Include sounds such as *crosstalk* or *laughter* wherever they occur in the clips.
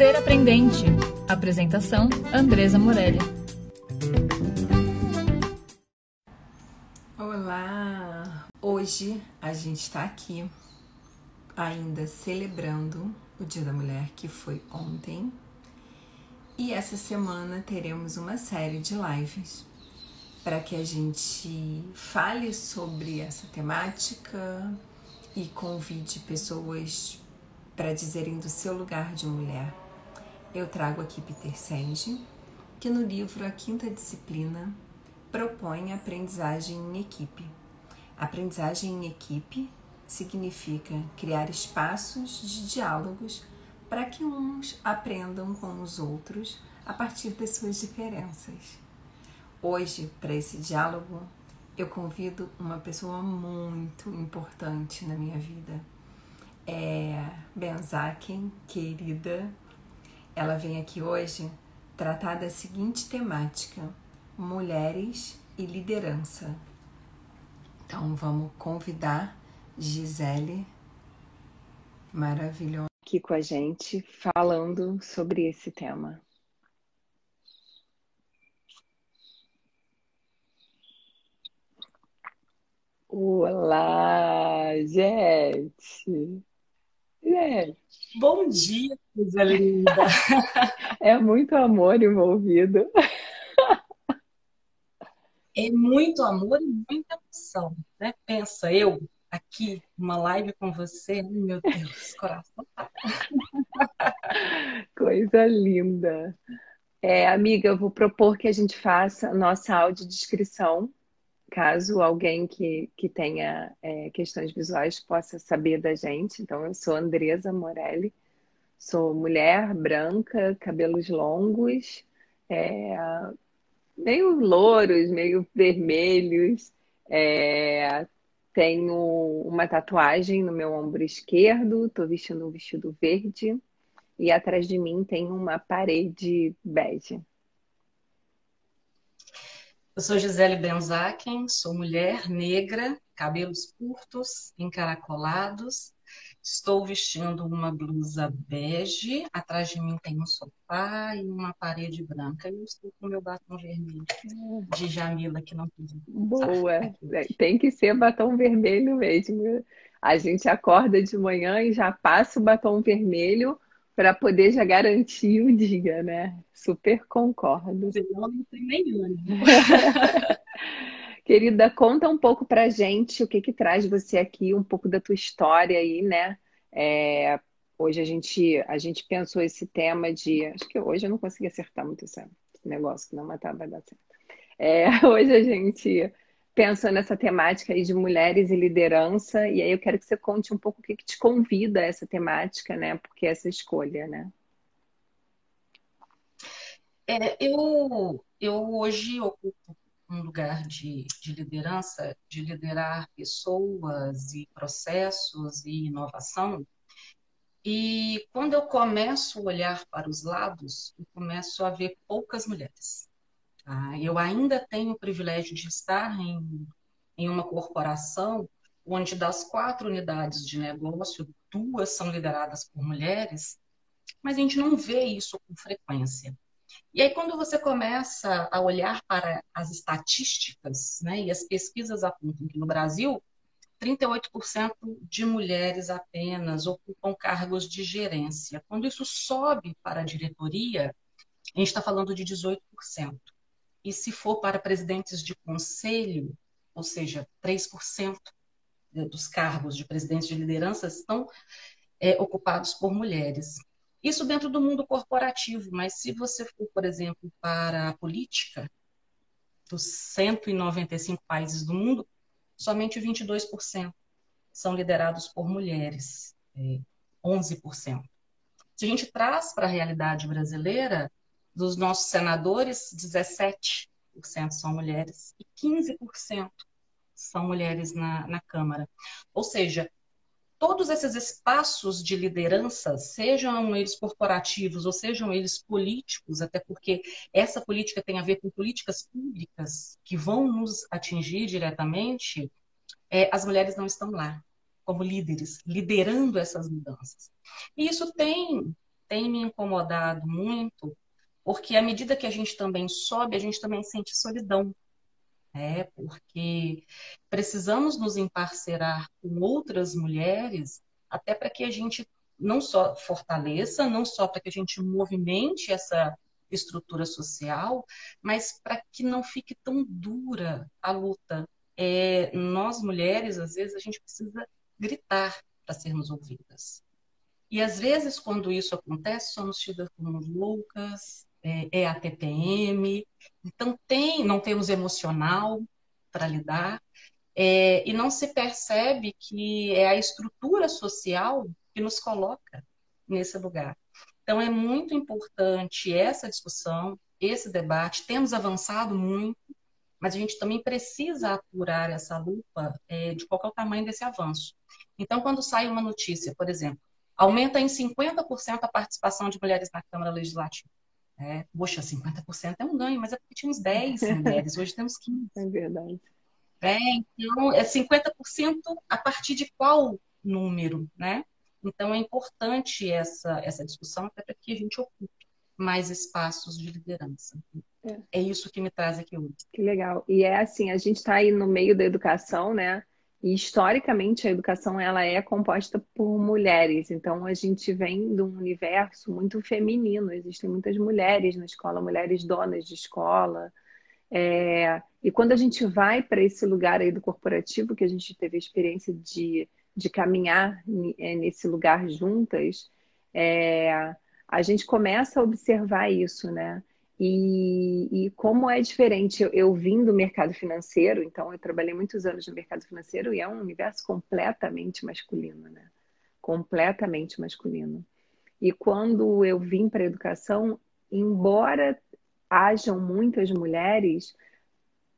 Ser Aprendente. Apresentação: Andresa Morelli. Olá! Hoje a gente está aqui ainda celebrando o Dia da Mulher que foi ontem. E essa semana teremos uma série de lives para que a gente fale sobre essa temática e convide pessoas para dizerem do seu lugar de mulher. Eu trago aqui Peter Senge, que no livro A Quinta Disciplina propõe aprendizagem em equipe. Aprendizagem em equipe significa criar espaços de diálogos para que uns aprendam com os outros a partir das suas diferenças. Hoje, para esse diálogo, eu convido uma pessoa muito importante na minha vida é Benzaken, querida. Ela vem aqui hoje tratar da seguinte temática: mulheres e liderança. Então vamos convidar Gisele, maravilhosa, aqui com a gente, falando sobre esse tema. Olá, gente! É. Bom dia, coisa linda. *laughs* É muito amor envolvido. É muito amor e muita emoção, né? Pensa, eu aqui, uma live com você, meu Deus, *laughs* coração. Coisa linda. É, amiga, eu vou propor que a gente faça nossa audiodescrição caso alguém que, que tenha é, questões visuais possa saber da gente. Então, eu sou Andresa Morelli, sou mulher branca, cabelos longos, é, meio louros, meio vermelhos. É, tenho uma tatuagem no meu ombro esquerdo, estou vestindo um vestido verde e atrás de mim tem uma parede bege. Eu sou Gisele Benzaken, sou mulher negra, cabelos curtos, encaracolados. Estou vestindo uma blusa bege, atrás de mim tem um sofá e uma parede branca. E eu estou com meu batom vermelho de Jamila, que não pediu. Boa! Tem que ser batom vermelho mesmo. A gente acorda de manhã e já passa o batom vermelho para poder já garantir o dia, né? Super concordo. Senão não tem nenhum. *laughs* Querida, conta um pouco pra gente o que que traz você aqui, um pouco da tua história aí, né? É, hoje a gente, a gente pensou esse tema de. Acho que hoje eu não consegui acertar muito esse negócio, não, mas tá, vai dar certo. É, *laughs* hoje a gente pensou nessa temática aí de mulheres e liderança, e aí eu quero que você conte um pouco o que, que te convida a essa temática, né? Porque essa escolha, né? É, eu, eu hoje ocupo um lugar de, de liderança, de liderar pessoas e processos e inovação. E quando eu começo a olhar para os lados, eu começo a ver poucas mulheres. Tá? Eu ainda tenho o privilégio de estar em, em uma corporação onde das quatro unidades de negócio, duas são lideradas por mulheres, mas a gente não vê isso com frequência. E aí, quando você começa a olhar para as estatísticas, né, e as pesquisas apontam que no Brasil, 38% de mulheres apenas ocupam cargos de gerência. Quando isso sobe para a diretoria, a gente está falando de 18%. E se for para presidentes de conselho, ou seja, 3% dos cargos de presidentes de liderança estão é, ocupados por mulheres. Isso dentro do mundo corporativo, mas se você for, por exemplo, para a política, dos 195 países do mundo, somente 22% são liderados por mulheres, é, 11%. Se a gente traz para a realidade brasileira, dos nossos senadores, 17% são mulheres e 15% são mulheres na, na Câmara. Ou seja, todos esses espaços de liderança, sejam eles corporativos ou sejam eles políticos, até porque essa política tem a ver com políticas públicas que vão nos atingir diretamente, é, as mulheres não estão lá como líderes, liderando essas mudanças. E isso tem tem me incomodado muito, porque à medida que a gente também sobe, a gente também sente solidão. Né? Porque precisamos nos emparcerar com outras mulheres, até para que a gente não só fortaleça, não só para que a gente movimente essa estrutura social, mas para que não fique tão dura a luta. É, nós mulheres, às vezes, a gente precisa gritar para sermos ouvidas. E às vezes, quando isso acontece, somos tidas como loucas, é, é a TPM, então tem, não temos emocional para lidar, é, e não se percebe que é a estrutura social que nos coloca nesse lugar. Então, é muito importante essa discussão, esse debate. Temos avançado muito, mas a gente também precisa apurar essa lupa é, de qual é o tamanho desse avanço. Então, quando sai uma notícia, por exemplo, aumenta em 50% a participação de mulheres na Câmara Legislativa. É, poxa, 50% é um ganho, mas é porque tínhamos 10 mulheres, hoje temos 15. É verdade. É, então, é 50% a partir de qual número, né? Então, é importante essa, essa discussão até para que a gente ocupe mais espaços de liderança. É. é isso que me traz aqui hoje. Que legal. E é assim, a gente está aí no meio da educação, né? E historicamente a educação ela é composta por mulheres. Então a gente vem de um universo muito feminino. Existem muitas mulheres na escola, mulheres donas de escola. É... E quando a gente vai para esse lugar aí do corporativo, que a gente teve a experiência de de caminhar é, nesse lugar juntas, é, a gente começa a observar isso, né? E, e como é diferente, eu, eu vim do mercado financeiro, então eu trabalhei muitos anos no mercado financeiro e é um universo completamente masculino, né? Completamente masculino. E quando eu vim para a educação, embora hajam muitas mulheres,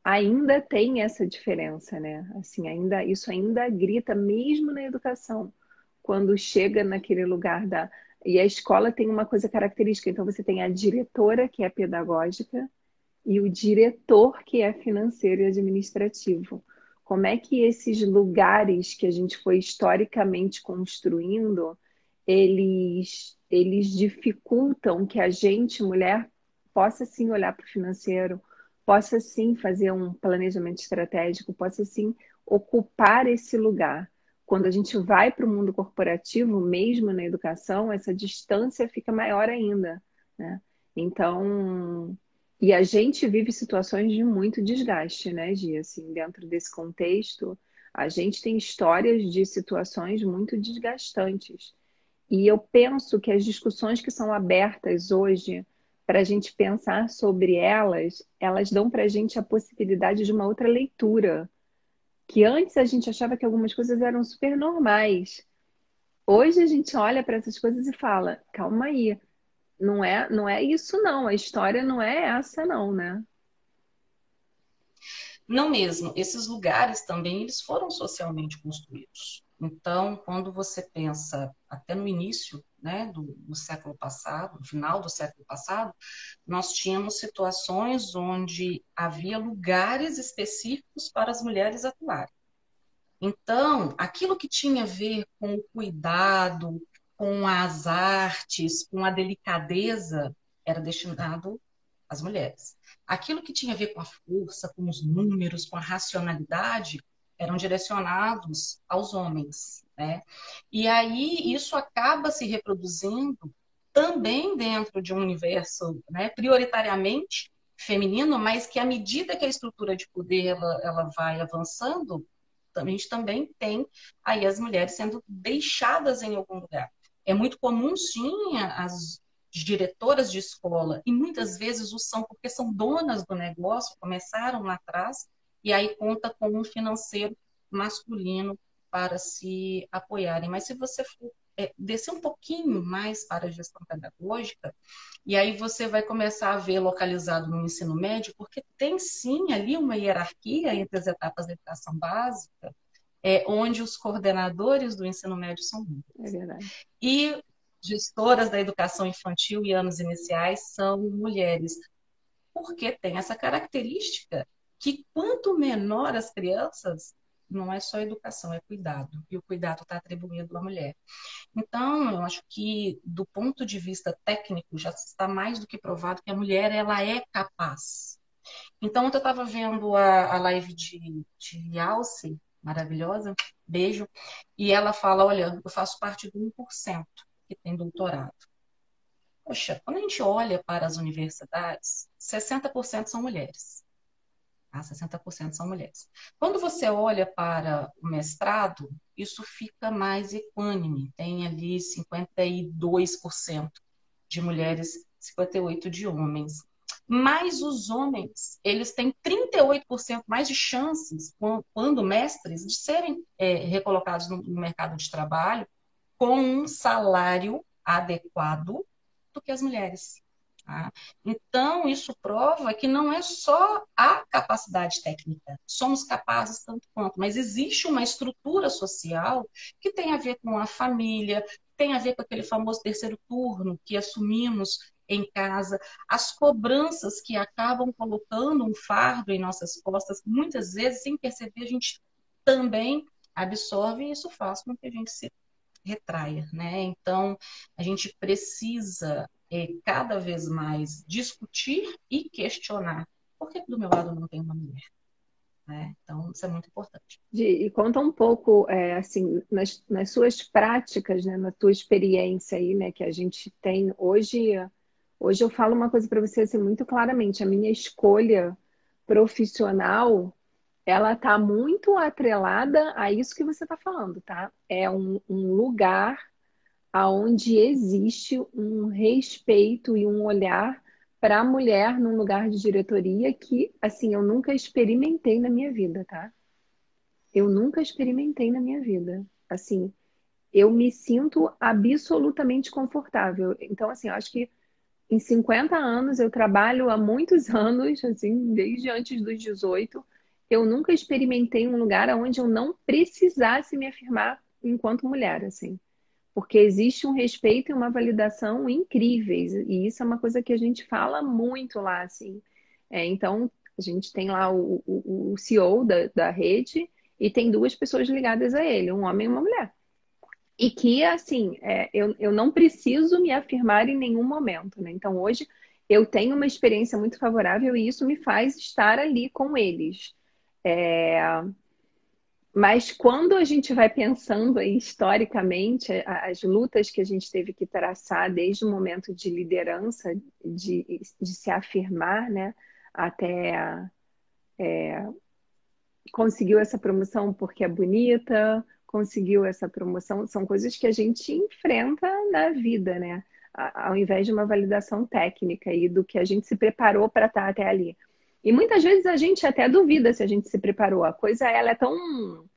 ainda tem essa diferença, né? Assim, ainda isso ainda grita mesmo na educação, quando chega naquele lugar da e a escola tem uma coisa característica, então você tem a diretora que é pedagógica e o diretor que é financeiro e administrativo. Como é que esses lugares que a gente foi historicamente construindo, eles eles dificultam que a gente, mulher, possa sim olhar para o financeiro, possa sim fazer um planejamento estratégico, possa sim ocupar esse lugar. Quando a gente vai para o mundo corporativo, mesmo na educação, essa distância fica maior ainda. Né? Então, e a gente vive situações de muito desgaste, né, Gia? Assim, dentro desse contexto, a gente tem histórias de situações muito desgastantes. E eu penso que as discussões que são abertas hoje para a gente pensar sobre elas, elas dão para a gente a possibilidade de uma outra leitura. Que antes a gente achava que algumas coisas eram super normais. Hoje a gente olha para essas coisas e fala: calma aí, não é, não é isso não, a história não é essa não, né? Não mesmo. Esses lugares também eles foram socialmente construídos. Então, quando você pensa até no início né, do, do, século passado, final do século passado, nós tínhamos situações onde havia lugares específicos para as mulheres atuarem. Então, aquilo que tinha a ver com o cuidado, com as artes, com a delicadeza, era destinado às mulheres. Aquilo que tinha a ver com a força, com os números, com a racionalidade, eram direcionados aos homens. Né? E aí isso acaba se reproduzindo também dentro de um universo né, prioritariamente feminino, mas que à medida que a estrutura de poder ela, ela vai avançando, a gente também tem aí as mulheres sendo deixadas em algum lugar. É muito comum, sim, as diretoras de escola, e muitas vezes o são porque são donas do negócio, começaram lá atrás, e aí conta com um financeiro masculino para se apoiarem. Mas se você for é, descer um pouquinho mais para a gestão pedagógica, e aí você vai começar a ver localizado no ensino médio, porque tem sim ali uma hierarquia entre as etapas da educação básica, é, onde os coordenadores do ensino médio são mulheres. É verdade. E gestoras da educação infantil e anos iniciais são mulheres, porque tem essa característica que quanto menor as crianças, não é só educação, é cuidado. E o cuidado está atribuído à mulher. Então, eu acho que do ponto de vista técnico já está mais do que provado que a mulher ela é capaz. Então, eu estava vendo a, a live de, de Alce, maravilhosa, beijo, e ela fala, olha, eu faço parte do 1% que tem doutorado. Poxa, quando a gente olha para as universidades, 60% são mulheres. Tá? 60% são mulheres. Quando você olha para o mestrado, isso fica mais equânime. Tem ali 52% de mulheres, 58% de homens. Mas os homens, eles têm 38% mais de chances, quando mestres, de serem é, recolocados no mercado de trabalho com um salário adequado do que as mulheres. Tá? Então, isso prova que não é só a capacidade técnica, somos capazes tanto quanto, mas existe uma estrutura social que tem a ver com a família, tem a ver com aquele famoso terceiro turno que assumimos em casa, as cobranças que acabam colocando um fardo em nossas costas, muitas vezes, sem perceber, a gente também absorve e isso faz com que a gente se retraia, né? Então, a gente precisa é, cada vez mais discutir e questionar. Por que do meu lado não tem uma mulher? Né? Então, isso é muito importante. E conta um pouco, é, assim, nas, nas, suas práticas, né, na tua experiência aí, né, que a gente tem hoje. Hoje eu falo uma coisa para você assim, muito claramente. A minha escolha profissional, ela está muito atrelada a isso que você está falando, tá? É um, um lugar aonde existe um respeito e um olhar para a mulher num lugar de diretoria que, assim, eu nunca experimentei na minha vida, tá? Eu nunca experimentei na minha vida. Assim, eu me sinto absolutamente confortável. Então, assim, eu acho que em 50 anos, eu trabalho há muitos *laughs* anos, assim, desde antes dos 18, eu nunca experimentei um lugar onde eu não precisasse me afirmar enquanto mulher, assim porque existe um respeito e uma validação incríveis, e isso é uma coisa que a gente fala muito lá, assim. É, então, a gente tem lá o, o, o CEO da, da rede e tem duas pessoas ligadas a ele, um homem e uma mulher. E que, assim, é, eu, eu não preciso me afirmar em nenhum momento, né? Então, hoje, eu tenho uma experiência muito favorável e isso me faz estar ali com eles. É, mas quando a gente vai pensando aí, historicamente, as lutas que a gente teve que traçar desde o momento de liderança, de, de se afirmar, né, até é, conseguiu essa promoção porque é bonita, conseguiu essa promoção, são coisas que a gente enfrenta na vida, né? Ao invés de uma validação técnica e do que a gente se preparou para estar até ali. E muitas vezes a gente até duvida se a gente se preparou. A coisa ela é tão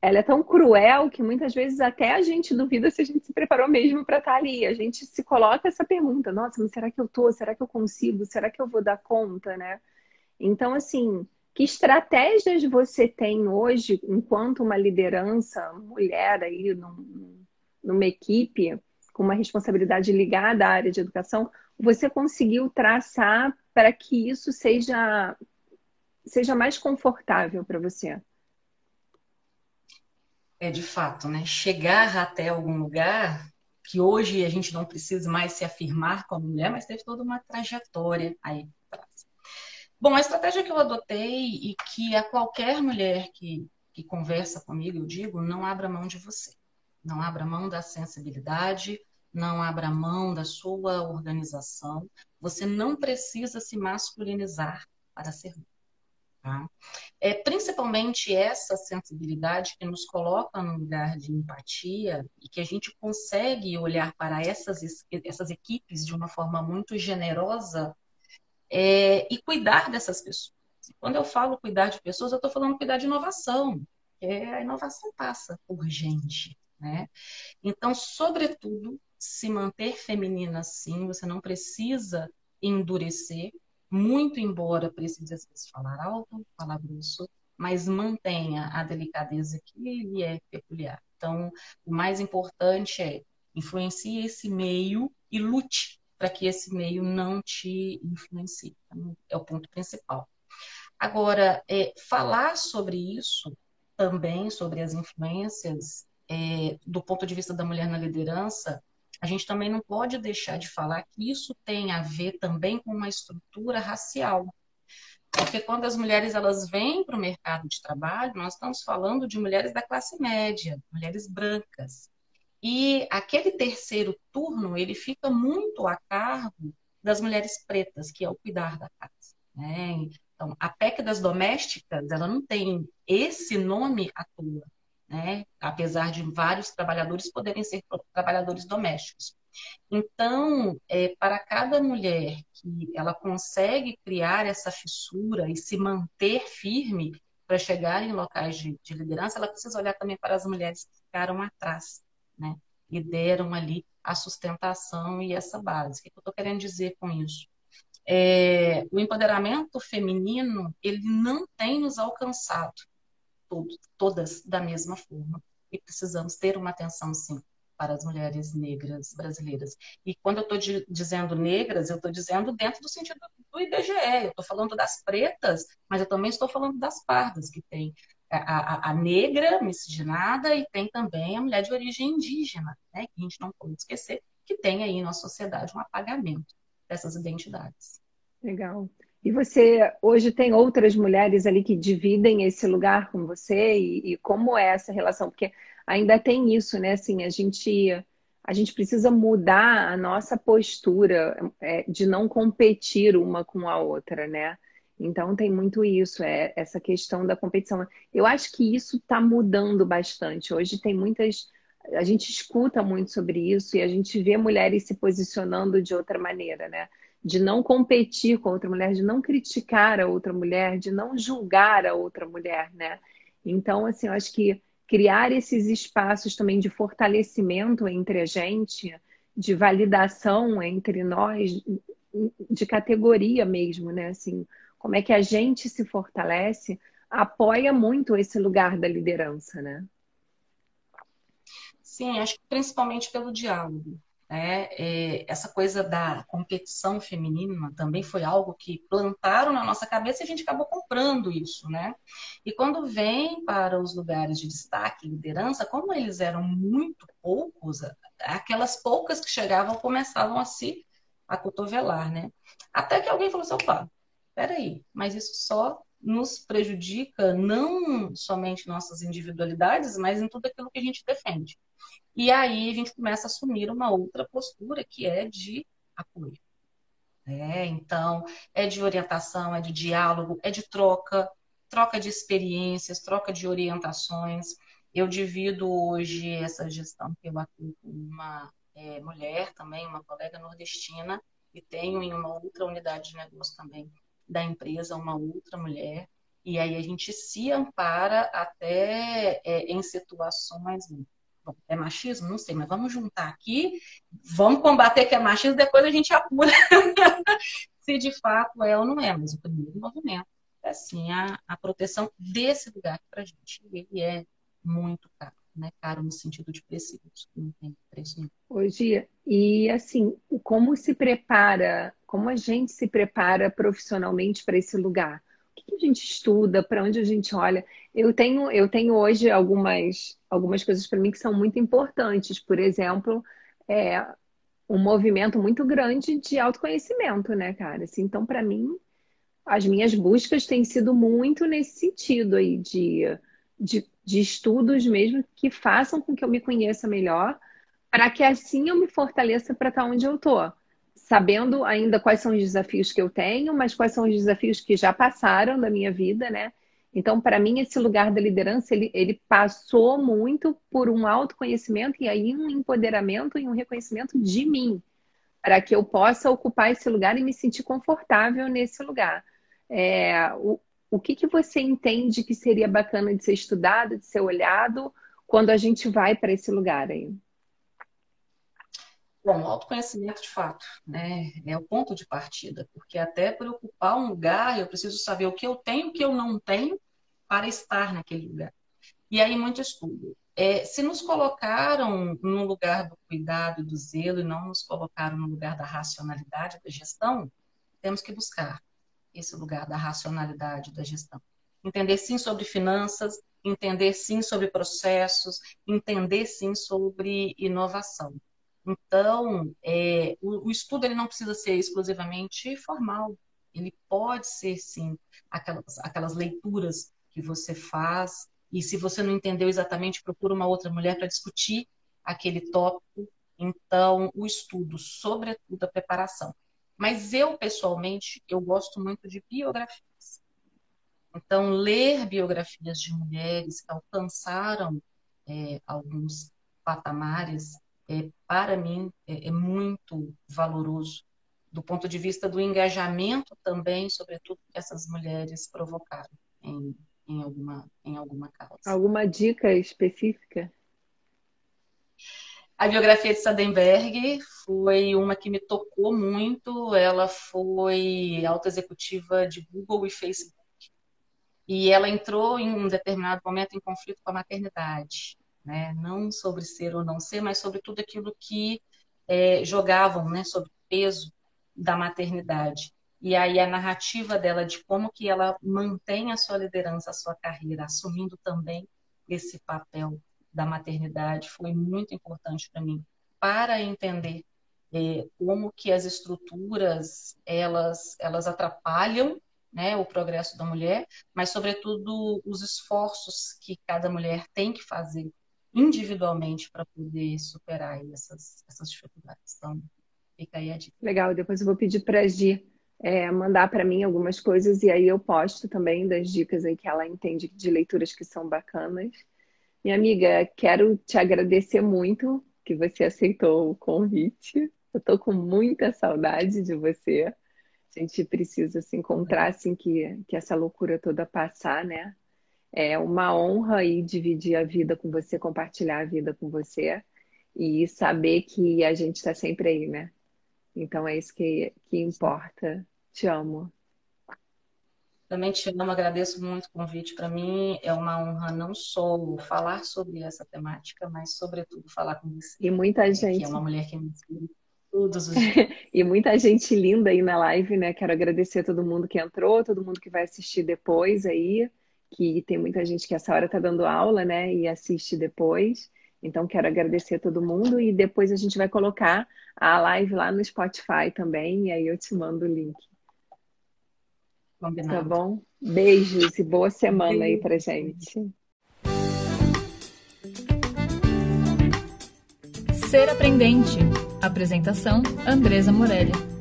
ela é tão cruel que muitas vezes até a gente duvida se a gente se preparou mesmo para estar ali. A gente se coloca essa pergunta: nossa, mas será que eu tô? Será que eu consigo? Será que eu vou dar conta, né? Então, assim, que estratégias você tem hoje, enquanto uma liderança mulher aí num, numa equipe com uma responsabilidade ligada à área de educação, você conseguiu traçar para que isso seja, seja mais confortável para você? É de fato, né? Chegar até algum lugar que hoje a gente não precisa mais se afirmar como mulher, mas teve toda uma trajetória aí atrás. Bom, a estratégia que eu adotei e que a qualquer mulher que, que conversa comigo eu digo, não abra mão de você. Não abra mão da sensibilidade, não abra mão da sua organização. Você não precisa se masculinizar para ser Tá? É principalmente essa sensibilidade que nos coloca num lugar de empatia e que a gente consegue olhar para essas, essas equipes de uma forma muito generosa é, e cuidar dessas pessoas. Quando eu falo cuidar de pessoas, eu estou falando cuidar de inovação. É, a inovação passa por gente. Né? Então, sobretudo, se manter feminina sim, você não precisa endurecer, muito embora precise às vezes falar alto, falar grosso, mas mantenha a delicadeza que lhe é peculiar. Então, o mais importante é influencie esse meio e lute para que esse meio não te influencie. Então, é o ponto principal. Agora, é, falar sobre isso também, sobre as influências é, do ponto de vista da mulher na liderança, a gente também não pode deixar de falar que isso tem a ver também com uma estrutura racial. Porque quando as mulheres elas vêm para o mercado de trabalho, nós estamos falando de mulheres da classe média, mulheres brancas. E aquele terceiro turno, ele fica muito a cargo das mulheres pretas, que é o cuidar da casa. Né? Então, a PEC das domésticas, ela não tem esse nome à toa né? apesar de vários trabalhadores poderem ser trabalhadores domésticos. Então, é, para cada mulher que ela consegue criar essa fissura e se manter firme para chegar em locais de, de, liderança, ela precisa olhar também para as mulheres que ficaram atrás, né? E deram ali a sustentação e essa base. O que eu estou querendo dizer com isso? É, o empoderamento feminino ele não tem nos alcançado todas da mesma forma. E precisamos ter uma atenção, sim, para as mulheres negras brasileiras. E quando eu estou dizendo negras, eu estou dizendo dentro do sentido do IBGE. Eu estou falando das pretas, mas eu também estou falando das pardas, que tem a, a, a, negra miscigenada e tem também a mulher de origem indígena, né? que a gente não pode esquecer que tem aí na sociedade um apagamento dessas identidades. Legal. E você hoje tem outras mulheres ali que dividem esse lugar com você e, e, como é essa relação? Porque ainda tem isso, né? Assim, a gente a gente precisa mudar a nossa postura é, de não competir uma com a outra, né? Então tem muito isso, é essa questão da competição. Eu acho que isso está mudando bastante. Hoje tem muitas, a gente escuta muito sobre isso e a gente vê mulheres se posicionando de outra maneira, né? De não competir com outra mulher, de não criticar a outra mulher, de não julgar a outra mulher, né? Então, assim, eu acho que criar esses espaços também de fortalecimento entre a gente, de validação entre nós, de categoria mesmo, né? Assim, como é que a gente se fortalece, apoia muito esse lugar da liderança, né? Sim, acho que principalmente pelo diálogo. Né? É, essa coisa da competição feminina também foi algo que plantaram na nossa cabeça e a gente acabou comprando isso, né? E quando vem para os lugares de destaque, liderança, como eles eram muito poucos, aquelas poucas que chegavam começavam a se acotovelar, né? Até que alguém falou assim, opa, peraí, mas isso só nos prejudica não somente nossas individualidades, mas em tudo aquilo que a gente defende. E aí a gente começa a assumir uma outra postura que é de apoio. É, então, é de orientação, é de diálogo, é de troca, troca de experiências, troca de orientações. Eu divido hoje essa gestão que eu atuo com uma é, mulher também, uma colega nordestina, e tenho em uma outra unidade de negócio também da empresa uma outra mulher. E aí a gente se ampara até é, em situações Bom, é machismo? Não sei, mas vamos juntar aqui, vamos combater que é machismo, depois a gente apura *laughs* se de fato é ou não é. Mas o primeiro movimento é assim, a, a proteção desse lugar para gente. Ele é muito caro, né? Caro no sentido de preço. Hoje, e assim, como se prepara, como a gente se prepara profissionalmente para esse lugar? O que a gente estuda, para onde a gente olha? Eu tenho, eu tenho hoje algumas, algumas coisas para mim que são muito importantes. Por exemplo, é um movimento muito grande de autoconhecimento, né, cara? Assim, então, para mim, as minhas buscas têm sido muito nesse sentido aí de, de, de estudos mesmo que façam com que eu me conheça melhor, para que assim eu me fortaleça para estar onde eu estou sabendo ainda quais são os desafios que eu tenho, mas quais são os desafios que já passaram da minha vida, né? Então, para mim, esse lugar da liderança, ele, ele passou muito por um autoconhecimento e aí um empoderamento e um reconhecimento de mim, para que eu possa ocupar esse lugar e me sentir confortável nesse lugar. É, o, o que, que você entende que seria bacana de ser estudado, de ser olhado, quando a gente vai para esse lugar aí? Bom, autoconhecimento de fato, né, é o ponto de partida, porque até para ocupar um lugar, eu preciso saber o que eu tenho, o que eu não tenho para estar naquele lugar. E aí, muito estudo. É, se nos colocaram no lugar do cuidado e do zelo e não nos colocaram no lugar da racionalidade da gestão, temos que buscar esse lugar da racionalidade da gestão. entender sim sobre finanças, entender sim sobre processos, entender sim sobre inovação. Então, é, o, o, estudo ele não precisa ser exclusivamente formal. Ele pode ser, sim, aquelas, aquelas leituras que você faz. E se você não entendeu exatamente, procura uma outra mulher para discutir aquele tópico. Então, o estudo, sobretudo a preparação. Mas eu, pessoalmente, eu gosto muito de biografias. Então, ler biografias de mulheres que alcançaram é, alguns patamares é, para mim, é, é muito valoroso do ponto de vista do engajamento também, sobretudo que essas mulheres provocaram em, em, alguma, em alguma causa. Alguma dica específica? A biografia de Sadenberg foi uma que me tocou muito. Ela foi alta executiva de Google e Facebook. E ela entrou em um determinado momento em conflito com a maternidade né? não sobre ser ou não ser, mas sobre tudo aquilo que é, jogavam né, sobre o peso da maternidade. E aí a narrativa dela de como que ela mantém a sua liderança, a sua carreira, assumindo também esse papel da maternidade, foi muito importante para mim, para entender é, como que as estruturas elas elas atrapalham né, o progresso da mulher, mas sobretudo os esforços que cada mulher tem que fazer individualmente para poder superar essas, essas dificuldades. Então, fica aí a dica. Legal, depois eu vou pedir para a Gi é, mandar para mim algumas coisas e aí eu posto também das dicas aí que ela entende de leituras que são bacanas. Minha amiga, quero te agradecer muito que você aceitou o convite. Eu estou com muita saudade de você. A gente precisa se encontrar assim que, que essa loucura toda passar, né? É uma honra aí dividir a vida com você, compartilhar a vida com você e saber que a gente está sempre aí, né? Então é isso que, que importa. Te amo. Também te amo, agradeço muito o convite. Para mim é uma honra não só falar sobre essa temática, mas sobretudo falar com você. E muita gente. Que é uma mulher que me ensina todos os dias. *laughs* e muita gente linda aí na live, né? Quero agradecer a todo mundo que entrou, todo mundo que vai assistir depois aí que tem muita gente que essa hora está dando aula, né, e assiste depois. Então, quero agradecer a todo mundo e depois a gente vai colocar a live lá no Spotify também, e aí eu te mando o link. Combinado. Tá bom? Beijos e boa semana Beijo. aí pra gente. Ser Aprendente. Apresentação: Andresa Morelli.